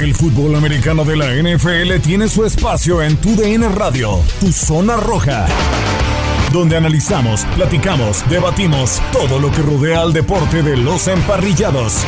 El fútbol americano de la NFL tiene su espacio en Tu DN Radio, Tu Zona Roja, donde analizamos, platicamos, debatimos todo lo que rodea al deporte de los emparrillados.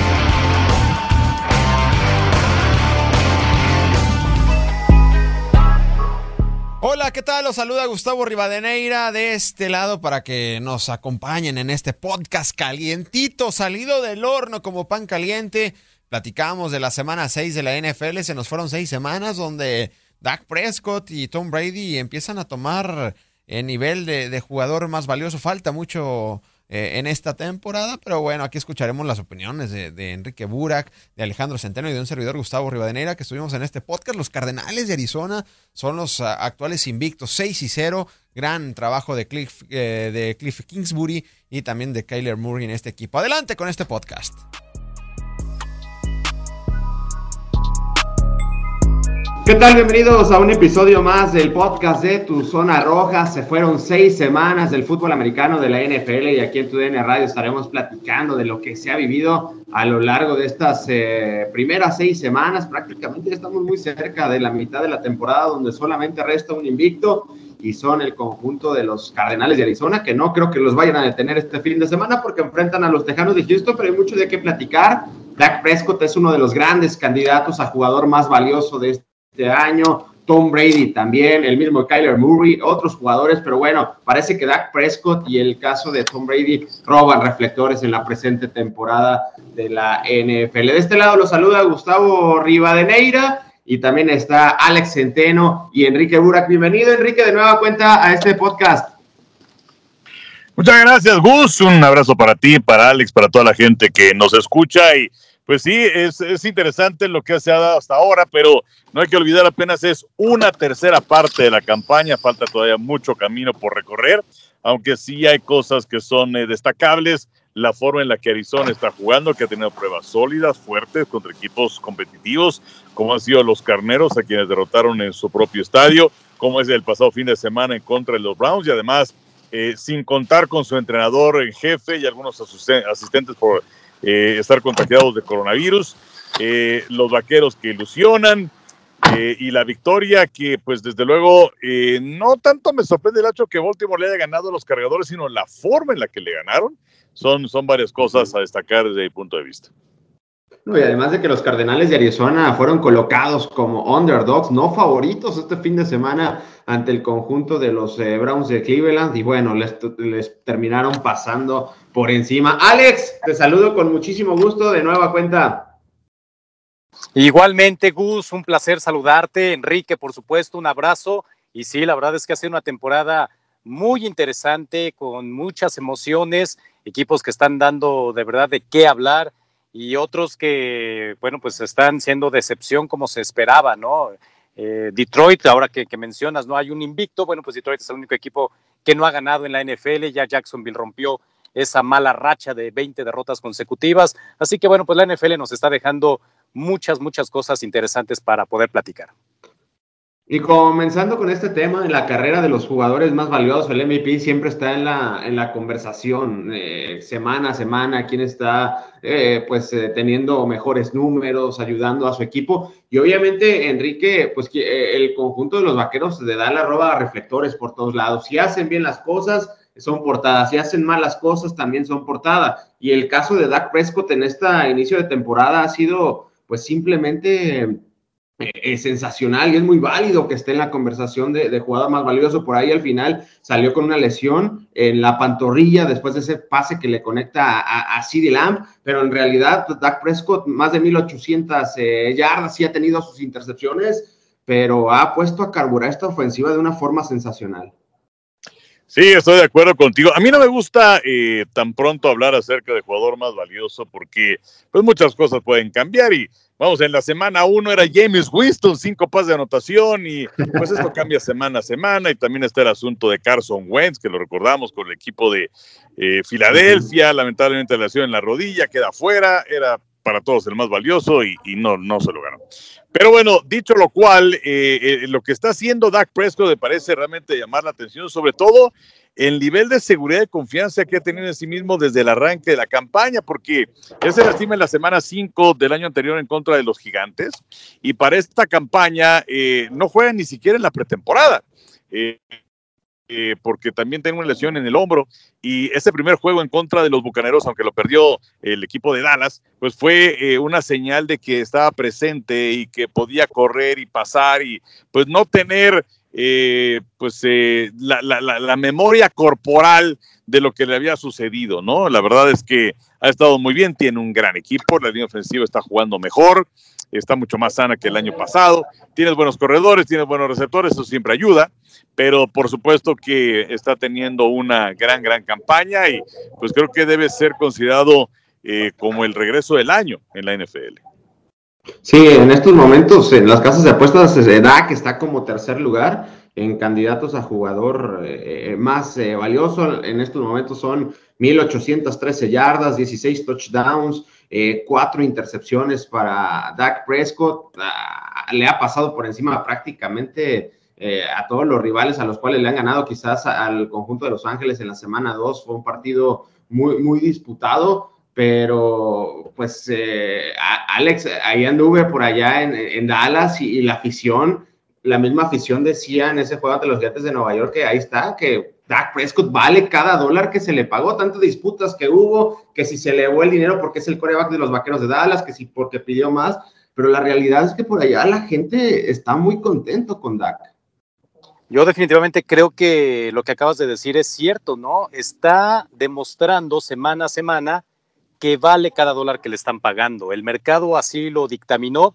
Hola, ¿qué tal? Los saluda Gustavo Rivadeneira de este lado para que nos acompañen en este podcast calientito, salido del horno como pan caliente Platicamos de la semana 6 de la NFL, se nos fueron seis semanas donde Dak Prescott y Tom Brady empiezan a tomar el nivel de, jugador más valioso. Falta mucho eh, en esta temporada, pero bueno, aquí escucharemos las opiniones de, Enrique Burak, de Alejandro Centeno y de un servidor Gustavo Rivadeneira que estuvimos en este podcast. Los Cardenales de Arizona son los ah, actuales invictos, 6 y 0. Gran trabajo de Cliff, eh, de Cliff Kingsbury y también de Kyler Murray en este equipo. Adelante con este podcast. ¿Qué tal? Bienvenidos a un episodio más del podcast de Tu Zona Roja. Se fueron seis semanas del fútbol americano de la NFL y aquí en Tu DN Radio estaremos platicando de lo que se ha vivido a lo largo de estas eh, primeras seis semanas. Prácticamente estamos muy cerca de la mitad de la temporada donde solamente resta un invicto y son el conjunto de los Cardenales de Arizona, que no creo que los vayan a detener este fin de semana porque enfrentan a los Tejanos de Houston, pero hay mucho de qué platicar. Dak Prescott es uno de los grandes candidatos a jugador más valioso de este este año, Tom Brady también, el mismo Kyler Murray, otros jugadores, pero bueno, parece que Dak Prescott y el caso de Tom Brady roban reflectores en la presente temporada de la NFL. De este lado lo saluda Gustavo Rivadeneira y también está Alex Centeno y Enrique Burak. Bienvenido, Enrique, de nueva cuenta a este podcast. Muchas gracias, Gus. Un abrazo para ti, para Alex, para toda la gente que nos escucha y pues sí, es, es, interesante lo que se ha dado hasta ahora, pero no hay que olvidar apenas es una tercera parte de la campaña, falta todavía mucho camino por recorrer, aunque sí hay cosas que son eh, destacables, la forma en la que Arizona está jugando, que ha tenido pruebas sólidas, fuertes contra equipos competitivos, como han sido los Carneros, a quienes derrotaron en su propio estadio, como es el pasado fin de semana en contra de los Browns, y además, eh, sin contar con su entrenador en jefe y algunos asistentes por eh, estar contagiados de coronavirus, eh, los vaqueros que ilusionan eh, y la victoria que pues desde luego no tanto me sorprende el hecho que Baltimore le haya ganado a los cargadores, sino la forma en la que le ganaron. Son, son varias cosas a destacar desde mi punto de vista y además de que los Cardenales de Arizona fueron colocados como underdogs, no favoritos este fin de semana ante el conjunto de los eh, Browns de Cleveland y bueno, les, les, terminaron pasando por encima. Alex, te saludo con muchísimo gusto de nueva cuenta. Igualmente, Gus, un placer saludarte. Enrique, por supuesto, un abrazo. Y sí, la verdad es que ha sido una temporada muy interesante, con muchas emociones, equipos que están dando de verdad de qué hablar y otros que, bueno, pues están siendo decepción como se esperaba, ¿no? Eh, Detroit, ahora que, mencionas, no hay un invicto, bueno, pues Detroit es el único equipo que no ha ganado en la NFL, ya Jacksonville rompió esa mala racha de 20 derrotas consecutivas, así que bueno, pues la NFL nos está dejando muchas, muchas cosas interesantes para poder platicar. Y comenzando con este tema, en la carrera de los jugadores más valiosos, el MVP siempre está en la, en la conversación, eh, semana a semana, quién está eh, pues eh, teniendo mejores números, ayudando a su equipo. Y obviamente, Enrique, pues el conjunto de los vaqueros le da la roba reflectores por todos lados. Si hacen bien las cosas, son portadas. Si hacen mal las cosas, también son portadas. Y el caso de Dak Prescott en este inicio de temporada ha sido pues simplemente es sensacional y es muy válido que esté en la conversación de, jugador más valioso. Por ahí al final salió con una lesión en la pantorrilla después de ese pase que le conecta a, a Lamb, pero en realidad pues, Dak Prescott más de 1800 eh, yardas, sí ha tenido sus intercepciones, pero ha puesto a carburar esta ofensiva de una forma sensacional. Sí, estoy de acuerdo contigo. A mí no me gusta eh, tan pronto hablar acerca de jugador más valioso porque pues muchas cosas pueden cambiar y vamos, en la semana uno era James Winston, cinco pases de anotación y pues esto cambia semana a semana y también está el asunto de Carson Wentz, que lo recordamos con el equipo de eh, Filadelfia, lamentablemente la lesión en la rodilla, queda fuera, era para todos el más valioso y, no, no se lo ganó. Pero bueno, dicho lo cual, eh, eh, lo que está haciendo Dak Prescott me parece realmente llamar la atención, sobre todo el nivel de seguridad y confianza que ha tenido en sí mismo desde el arranque de la campaña, porque él se lastima en la semana 5 del año anterior en contra de los gigantes y para esta campaña eh, no juega ni siquiera en la pretemporada. Eh, porque también tiene una lesión en el hombro. Y ese primer juego en contra de los Bucaneros, aunque lo perdió el equipo de Dallas, pues fue eh, una señal de que estaba presente y que podía correr y pasar y pues no tener eh, pues la, la, memoria corporal de lo que le había sucedido, ¿no? La verdad es que ha estado muy bien, tiene un gran equipo, la línea ofensiva está jugando mejor, está mucho más sana que el año pasado, tienes buenos corredores, tienes buenos receptores, eso siempre ayuda, pero por supuesto que está teniendo una gran, gran campaña y pues creo que debe ser considerado eh, como el regreso del año en la NFL. Sí, en estos momentos en las casas de apuestas se da que está como tercer lugar en candidatos a jugador eh, más eh, valioso. En estos momentos son 1.813 yardas, 16 touchdowns, eh, cuatro intercepciones para Dak Prescott. Ah, le ha pasado por encima prácticamente a todos los rivales a los cuales le han ganado, quizás al conjunto de Los Ángeles en la semana 2. Fue un partido muy, muy disputado pero pues Alex, ahí anduve por allá en, Dallas y, la afición la misma afición decía en ese juego ante los Gigantes de Nueva York que ahí está, que Dak Prescott vale cada dólar que se le pagó, tantas disputas que hubo, que si se le llevó el dinero porque es el coreback de los Vaqueros de Dallas, que si porque pidió más, pero la realidad es que por allá la gente está muy contento con Dak. Yo definitivamente creo que lo que acabas de decir es cierto, ¿no? Está demostrando semana a semana que vale cada dólar que le están pagando. El mercado así lo dictaminó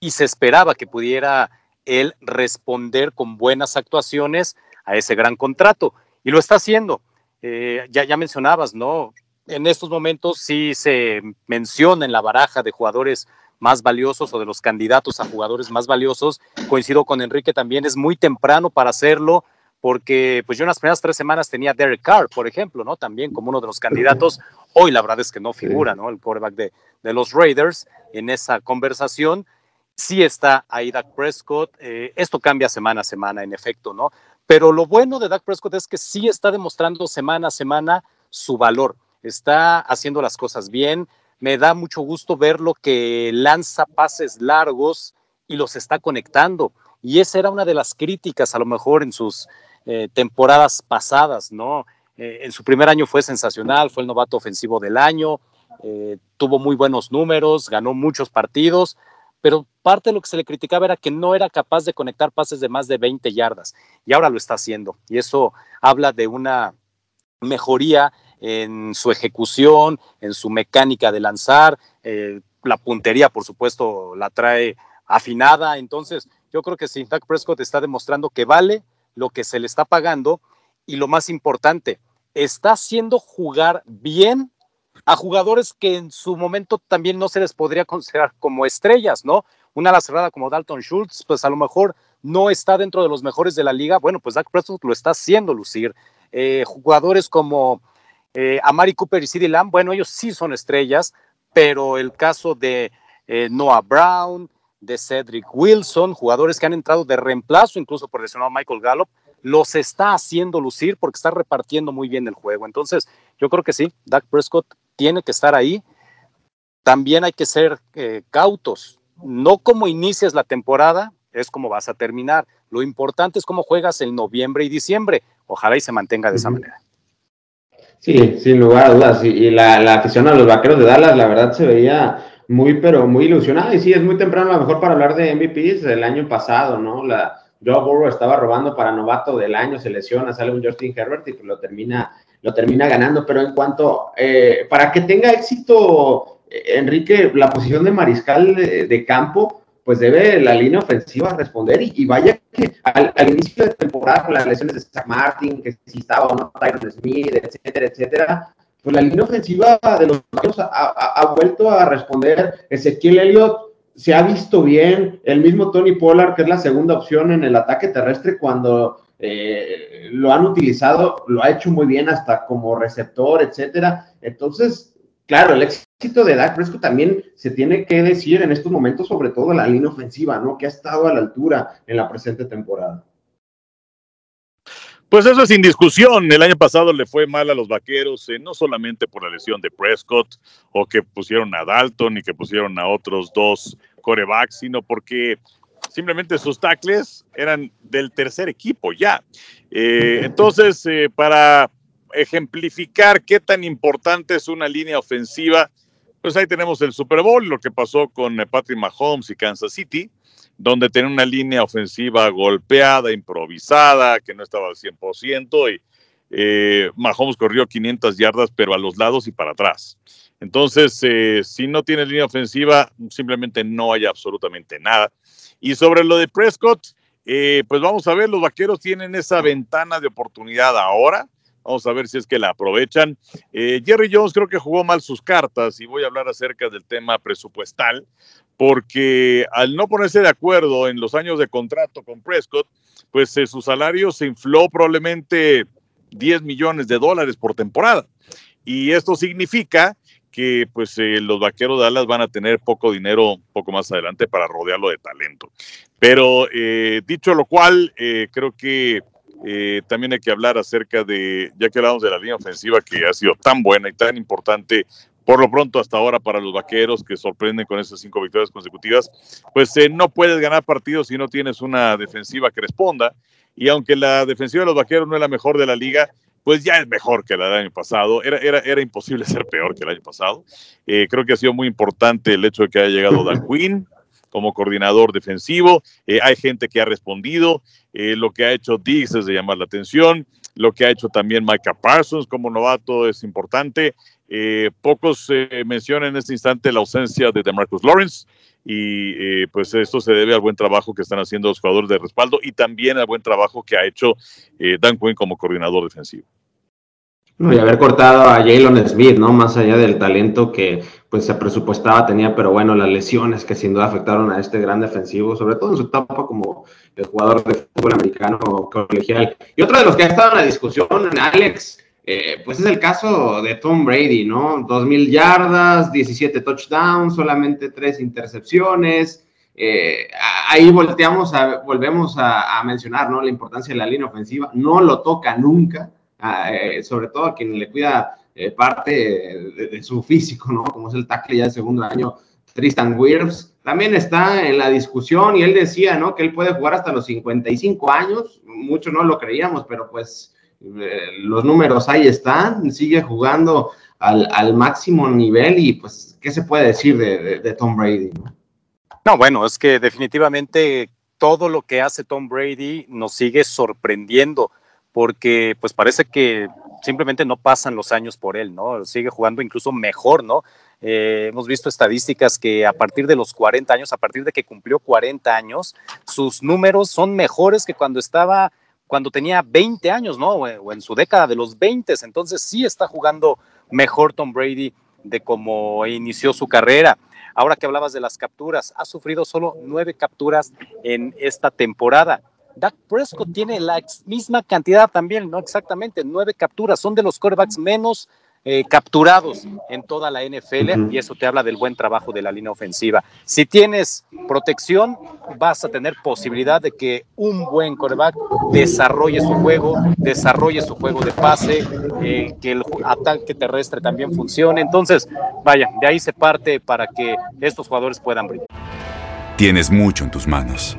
y se esperaba que pudiera el responder con buenas actuaciones a ese gran contrato. Y lo está haciendo. Eh, ya, ya mencionabas, ¿no? En estos momentos sí se menciona en la baraja de jugadores más valiosos o de los candidatos a jugadores más valiosos. Coincido con Enrique también, es muy temprano para hacerlo porque pues yo en las primeras tres semanas tenía Derek Carr, por ejemplo, ¿no? También como uno de los candidatos. Hoy la verdad es que no figura, ¿no? El quarterback de, de los Raiders en esa conversación sí está ahí Dak Prescott. Eh, esto cambia semana a semana, en efecto, ¿no? Pero lo bueno de Dak Prescott es que sí está demostrando semana a semana su valor. Está haciendo las cosas bien. Me da mucho gusto verlo que lanza pases largos y los está conectando. Y esa era una de las críticas, a lo mejor en sus eh, temporadas pasadas, ¿no? Eh, en su primer año fue sensacional, fue el novato ofensivo del año, tuvo muy buenos números, ganó muchos partidos, pero parte de lo que se le criticaba era que no era capaz de conectar pases de más de 20 yardas y ahora lo está haciendo y eso habla de una mejoría en su ejecución, en su mecánica de lanzar, eh, la puntería por supuesto la trae afinada, entonces yo creo que sí, Prescott está demostrando que vale lo que se le está pagando y lo más importante, está haciendo jugar bien a jugadores que en su momento también no se les podría considerar como estrellas, ¿no? Una ala cerrada como Dalton Schultz, pues a lo mejor no está dentro de los mejores de la liga. Bueno, pues Dak Prescott lo está haciendo lucir. Eh, jugadores como eh, Amari Cooper y CeeDee Lamb, bueno, ellos sí son estrellas, pero el caso de eh, Noah Brown, de Cedric Wilson, jugadores que han entrado de reemplazo, incluso por lesionado Michael Gallup, los está haciendo lucir porque está repartiendo muy bien el juego. Entonces, yo creo que sí, Dak Prescott tiene que estar ahí. También hay que ser eh, cautos. No como inicias la temporada, es como vas a terminar. Lo importante es cómo juegas en noviembre y diciembre. Ojalá y se mantenga de esa manera. Sí, sin lugar a dudas. Y la, la afición a los vaqueros de Dallas, la verdad, se veía muy, pero muy ilusionada. Y sí, es muy temprano a lo mejor para hablar de MVPs del año pasado, ¿no? La, Joe Burrow estaba robando para novato del año, se lesiona, sale un Justin Herbert y lo termina lo termina ganando, pero en cuanto, eh, para que tenga éxito, Enrique, la posición de mariscal de, campo, pues debe la línea ofensiva responder. Y, vaya que al, inicio de temporada, con las lesiones de Zach Martin, que si estaba o no Tyron Smith, etcétera, etcétera, pues la línea ofensiva de los ha, ha, vuelto a responder. Ezequiel Elliott se ha visto bien, el mismo Tony Pollard, que es la segunda opción en el ataque terrestre, cuando eh, lo han utilizado, lo ha hecho muy bien hasta como receptor, etcétera. Entonces, claro, el éxito de Dak Prescott también se tiene que decir en estos momentos, sobre todo la línea ofensiva, ¿no? Que ha estado a la altura en la presente temporada. Pues eso es sin discusión. El año pasado le fue mal a los vaqueros, eh, no solamente por la lesión de Prescott o que pusieron a Dalton y que pusieron a otros dos corebacks, sino porque simplemente sus tackles eran del tercer equipo ya. Eh, entonces, eh, para ejemplificar qué tan importante es una línea ofensiva, pues ahí tenemos el Super Bowl, lo que pasó con Patrick Mahomes y Kansas City donde tenía una línea ofensiva golpeada, improvisada, que no estaba al 100%, y eh, Mahomes corrió 500 yardas, pero a los lados y para atrás. Entonces, eh, si no tiene línea ofensiva, simplemente no hay absolutamente nada. Y sobre lo de Prescott, eh, pues vamos a ver, los vaqueros tienen esa ventana de oportunidad ahora. Vamos a ver si es que la aprovechan. Jerry Jones creo que jugó mal sus cartas y voy a hablar acerca del tema presupuestal, porque al no ponerse de acuerdo en los años de contrato con Prescott, pues eh, su salario se infló probablemente 10 millones de dólares por temporada. Y esto significa que pues eh, los vaqueros de Dallas van a tener poco dinero poco más adelante para rodearlo de talento. Pero eh, dicho lo cual, creo que también hay que hablar acerca de, ya que hablamos de la línea ofensiva que ha sido tan buena y tan importante por lo pronto hasta ahora para los vaqueros que sorprenden con esas cinco victorias consecutivas, pues eh, no puedes ganar partidos si no tienes una defensiva que responda. Y aunque la defensiva de los vaqueros no es la mejor de la liga, pues ya es mejor que la del año pasado. Era, era, era imposible ser peor que el año pasado. Eh, creo que ha sido muy importante el hecho de que haya llegado Dan Quinn como coordinador defensivo. Eh, hay gente que ha respondido. lo que ha hecho Diggs es de llamar la atención. Lo que ha hecho también Micah Parsons como novato es importante. Eh, pocos eh, mencionan en este instante la ausencia de DeMarcus Lawrence y eh, pues esto se debe al buen trabajo que están haciendo los jugadores de respaldo y también al buen trabajo que ha hecho Dan Quinn como coordinador defensivo. y haber cortado a Jalen Smith, ¿no? Más allá del talento que pues se presupuestaba tenía, pero bueno, las lesiones que sin duda afectaron a este gran defensivo, sobre todo en su etapa como el jugador de fútbol americano colegial. Y otro de los que ha estado en la discusión, Alex, eh, pues es el caso de Tom Brady, ¿no? 2.000 yardas, 17 touchdowns, solamente 3 intercepciones. Eh, ahí volteamos a, volvemos a, mencionar, ¿no? La importancia de la línea ofensiva. No lo toca nunca, eh, sobre todo a quien le cuida parte de, su físico, ¿no? Como es el tackle ya de segundo año, Tristan Wirfs. También está en la discusión y él decía, ¿no? Que él puede jugar hasta los 55 años. Mucho no lo creíamos, pero pues eh, los números ahí están, sigue jugando al, máximo nivel y pues, ¿qué se puede decir de, Tom Brady? ¿no? bueno, es que definitivamente todo lo que hace Tom Brady nos sigue sorprendiendo porque pues parece que simplemente no pasan los años por él, ¿no? Sigue jugando incluso mejor, ¿no? Eh, hemos visto estadísticas que a partir de los 40 años, a partir de que cumplió 40 años, sus números son mejores que cuando estaba cuando tenía 20 años, ¿no? O en su década de los 20. Entonces sí está jugando mejor Tom Brady de cómo inició su carrera. Ahora que hablabas de las capturas, ha sufrido solo nueve capturas en esta temporada. Dak Prescott tiene la misma cantidad también, no exactamente, nueve capturas. Son de los quarterbacks menos eh, capturados en toda la NFL y eso te habla del buen trabajo de la línea ofensiva. Si tienes protección, vas a tener posibilidad de que un buen quarterback desarrolle su juego, desarrolle su juego de pase, eh, que el ataque terrestre también funcione. Entonces, vaya, de ahí se parte para que estos jugadores puedan brillar. Tienes mucho en tus manos.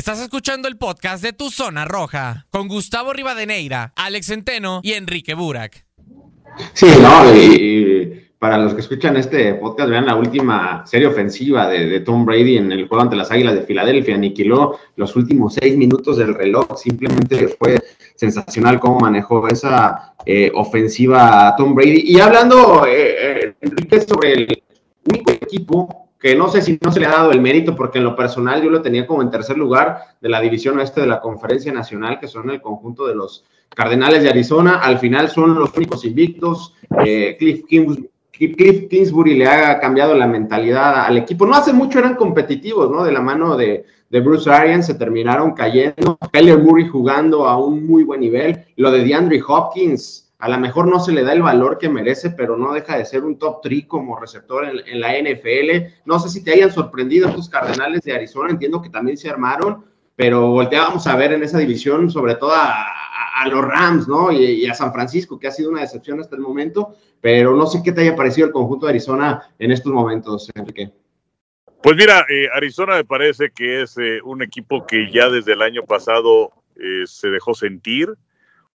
Estás escuchando el podcast de Tu Zona Roja con Gustavo Rivadeneira, Alex Centeno y Enrique Burak. Sí, no, y, para los que escuchan este podcast, vean la última serie ofensiva de, Tom Brady en el juego ante las Águilas de Filadelfia. Aniquiló los últimos seis minutos del reloj. Simplemente fue sensacional cómo manejó esa eh, ofensiva Tom Brady. Y hablando, eh, eh, sobre el único equipo que no sé si no se le ha dado el mérito, porque en lo personal yo lo tenía como en tercer lugar de la división oeste de la Conferencia Nacional, que son el conjunto de los Cardenales de Arizona. Al final son los únicos invictos. Cliff Kings Cliff Kingsbury le ha cambiado la mentalidad al equipo. No hace mucho eran competitivos, ¿no? De la mano de, Bruce Arians se terminaron cayendo. Kyler Murray jugando a un muy buen nivel. Lo de DeAndre Hopkins, a lo mejor no se le da el valor que merece, pero no deja de ser un top 3 como receptor en, la NFL. No sé si te hayan sorprendido estos Cardenales de Arizona, entiendo que también se armaron, pero volteábamos a ver en esa división, sobre todo a, a, los Rams, ¿no? Y, a San Francisco, que ha sido una decepción hasta el momento, pero no sé qué te haya parecido el conjunto de Arizona en estos momentos, Enrique. Pues mira, eh, Arizona me parece que es eh, un equipo que ya desde el año pasado eh, se dejó sentir,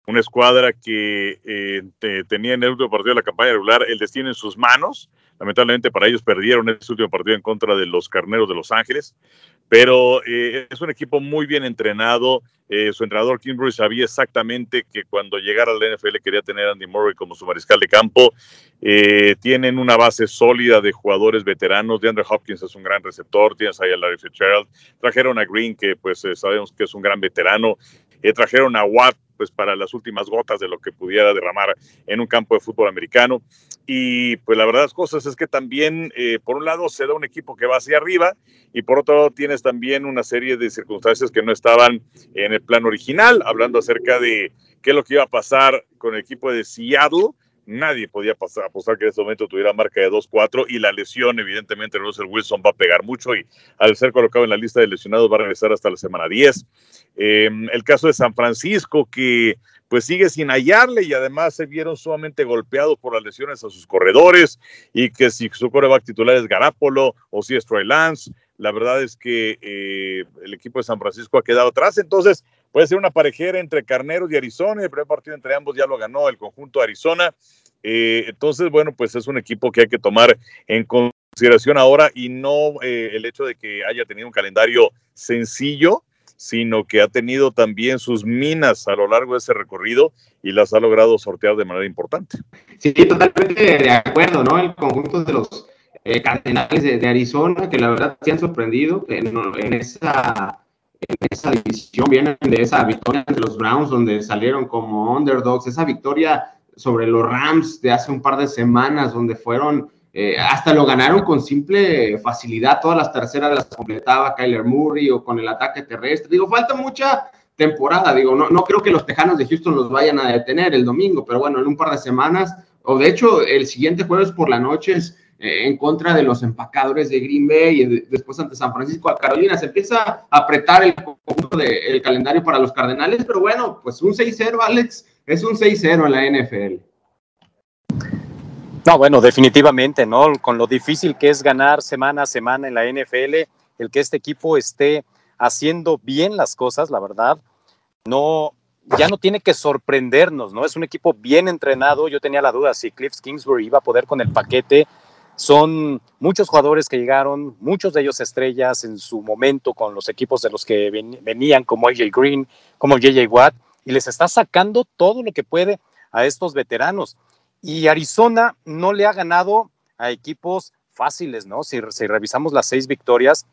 una escuadra que tenía en el último partido de la campaña regular el destino en sus manos. Lamentablemente para ellos perdieron ese último partido en contra de los Carneros de Los Ángeles, pero es un equipo muy bien entrenado, eh, su entrenador Kimbrough sabía exactamente que cuando llegara al NFL quería tener a Andy Murray como su mariscal de campo. Eh, tienen una base sólida de jugadores veteranos. DeAndre Hopkins es un gran receptor. Tienes ahí a Larry Fitzgerald. Trajeron a Green, que pues eh, sabemos que es un gran veterano. trajeron a Watt, pues para las últimas gotas de lo que pudiera derramar en un campo de fútbol americano. Y pues la verdad las cosas es que también, eh, por un lado, se da un equipo que va hacia arriba y por otro lado tienes también una serie de circunstancias que no estaban en el plan original, hablando acerca de qué es lo que iba a pasar con el equipo de Seattle. Nadie podía pasar, apostar que en ese momento tuviera marca de 2-4 y la lesión, evidentemente, Russell Wilson va a pegar mucho y al ser colocado en la lista de lesionados va a regresar hasta la semana 10. Eh, el caso de San Francisco, que pues sigue sin hallarle y además se vieron sumamente golpeados por las lesiones a sus corredores y que si su coreback titular es Garapolo o si es Troy Lance, la verdad es que eh, el equipo de San Francisco ha quedado atrás, entonces puede ser una parejera entre Carneros y Arizona, el primer partido entre ambos ya lo ganó el conjunto de Arizona, eh, entonces bueno, pues es un equipo que hay que tomar en consideración ahora y no eh, el hecho de que haya tenido un calendario sencillo, sino que ha tenido también sus minas a lo largo de ese recorrido y las ha logrado sortear de manera importante. Sí, totalmente de acuerdo, ¿no? El conjunto de los eh, Cardenales de, Arizona, que la verdad se han sorprendido en, esa, en esa división, vienen de esa victoria de los Browns, donde salieron como underdogs, esa victoria sobre los Rams de hace un par de semanas, donde fueron eh, hasta lo ganaron con simple facilidad, todas las terceras las completaba Kyler Murray o con el ataque terrestre. Digo, falta mucha temporada, digo, no, no creo que los Tejanos de Houston los vayan a detener el domingo, pero bueno, en un par de semanas, o de hecho el siguiente jueves por la noche es en contra de los empacadores de Green Bay y después ante San Francisco a Carolina. Se empieza a apretar el calendario para los Cardenales, pero bueno, pues un 6-0, Alex, es un 6-0 en la NFL. No, bueno, definitivamente, ¿no? Con lo difícil que es ganar semana a semana en la NFL, el que este equipo esté haciendo bien las cosas, la verdad, no, ya no tiene que sorprendernos, ¿no? Es un equipo bien entrenado. Yo tenía la duda si Cliff Kingsbury iba a poder con el paquete. Son muchos jugadores que llegaron, muchos de ellos estrellas en su momento con los equipos de los que venían, como AJ Green, como JJ Watt, y les está sacando todo lo que puede a estos veteranos. Y Arizona no le ha ganado a equipos fáciles, ¿no? Si, revisamos las seis victorias,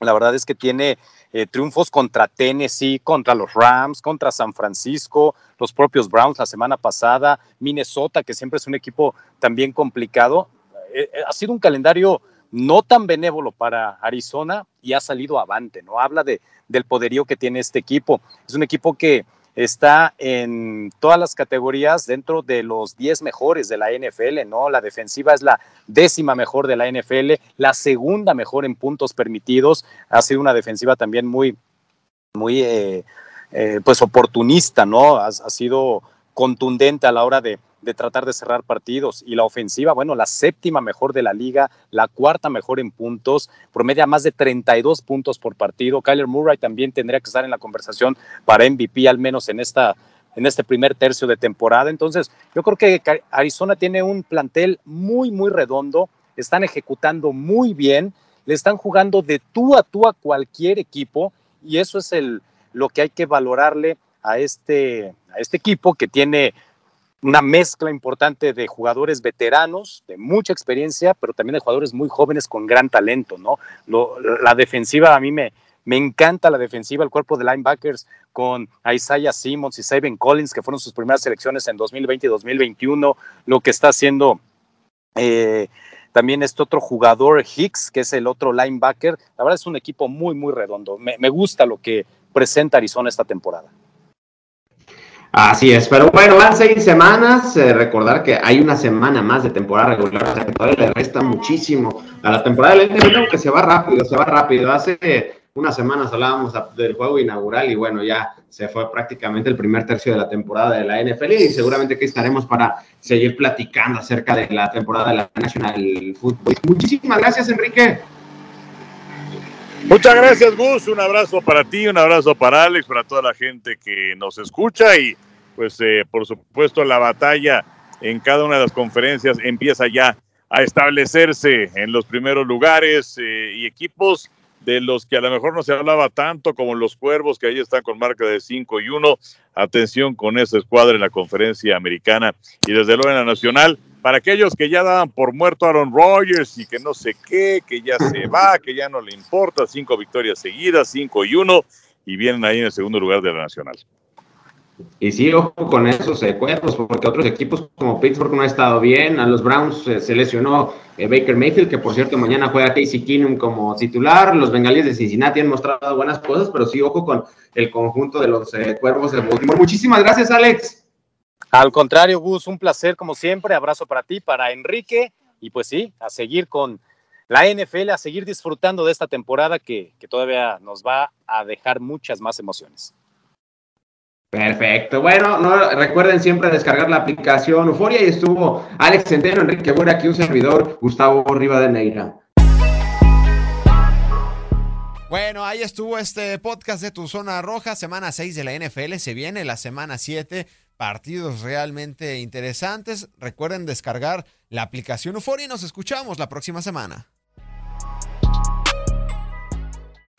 la verdad es que tiene eh, triunfos contra Tennessee, contra los Rams, contra San Francisco, los propios Browns la semana pasada, Minnesota, que siempre es un equipo también complicado. Eh, eh, ha sido un calendario no tan benévolo para Arizona y ha salido avante, ¿no? Habla de, del poderío que tiene este equipo. Es un equipo que está en todas las categorías dentro de los 10 mejores de la NFL, ¿no? La defensiva es la décima mejor de la NFL, la segunda mejor en puntos permitidos. Ha sido una defensiva también muy, muy, eh, pues oportunista, ¿no? Ha, sido contundente a la hora de, de tratar de cerrar partidos. Y la ofensiva, bueno, la séptima mejor de la liga, la cuarta mejor en puntos, promedia más de 32 puntos por partido. Kyler Murray también tendría que estar en la conversación para MVP, al menos en esta en este primer tercio de temporada. Entonces, yo creo que Arizona tiene un plantel muy, muy redondo, están ejecutando muy bien, le están jugando de tú a tú a cualquier equipo y eso es el, lo que hay que valorarle a este, a este equipo que tiene una mezcla importante de jugadores veteranos, de mucha experiencia, pero también de jugadores muy jóvenes con gran talento, ¿no? la defensiva a mí me, me encanta la defensiva, el cuerpo de linebackers con Isaiah Simmons y Saben Collins, que fueron sus primeras selecciones en 2020 y 2021, lo que está haciendo eh, también este otro jugador, Hicks, que es el otro linebacker. La verdad es un equipo muy, muy redondo. me gusta lo que presenta Arizona esta temporada. Así es, pero bueno, van seis semanas. Eh, recordar que hay una semana más de temporada regular, o sea que todavía le resta muchísimo a la temporada del NFL, que se va rápido, se va rápido. Hace unas semanas hablábamos del juego inaugural y bueno, ya se fue prácticamente el primer tercio de la temporada de la NFL y seguramente que estaremos para seguir platicando acerca de la temporada de la National Football. Muchísimas gracias, Enrique. Muchas gracias, Gus. Un abrazo para ti, un abrazo para Alex, para toda la gente que nos escucha y pues eh, por supuesto la batalla en cada una de las conferencias empieza ya a establecerse en los primeros lugares eh, y equipos de los que a lo mejor no se hablaba tanto como los Cuervos, que ahí están con marca de 5 y 1. Atención con esa escuadra en la conferencia americana y desde luego en la nacional para aquellos que ya daban por muerto Aaron Rodgers y que no sé qué, que ya se va, que ya no le importa, cinco victorias seguidas, cinco y uno, y vienen ahí en el segundo lugar de la Nacional. Y sí, ojo con esos cuerpos, porque otros equipos como Pittsburgh no ha estado bien. A los Browns se lesionó eh, Baker Mayfield, que por cierto mañana juega Casey Keenum como titular. Los Bengalíes de Cincinnati han mostrado buenas cosas, pero sí, ojo con el conjunto de los eh, cuervos de Baltimore. Muchísimas gracias, Alex. Al contrario, Gus, un placer como siempre. Abrazo para ti, para Enrique. Y pues sí, a seguir con la NFL, a seguir disfrutando de esta temporada que, todavía nos va a dejar muchas más emociones. Perfecto. Bueno, no, recuerden siempre descargar la aplicación Euforia y estuvo Alex Centeno, Enrique Buena, aquí un servidor, Gustavo Rivadeneira. Bueno, ahí estuvo este podcast de Tu Zona Roja, semana 6 de la NFL, se viene la semana 7 partidos realmente interesantes. Recuerden descargar la aplicación Euphoria y nos escuchamos la próxima semana.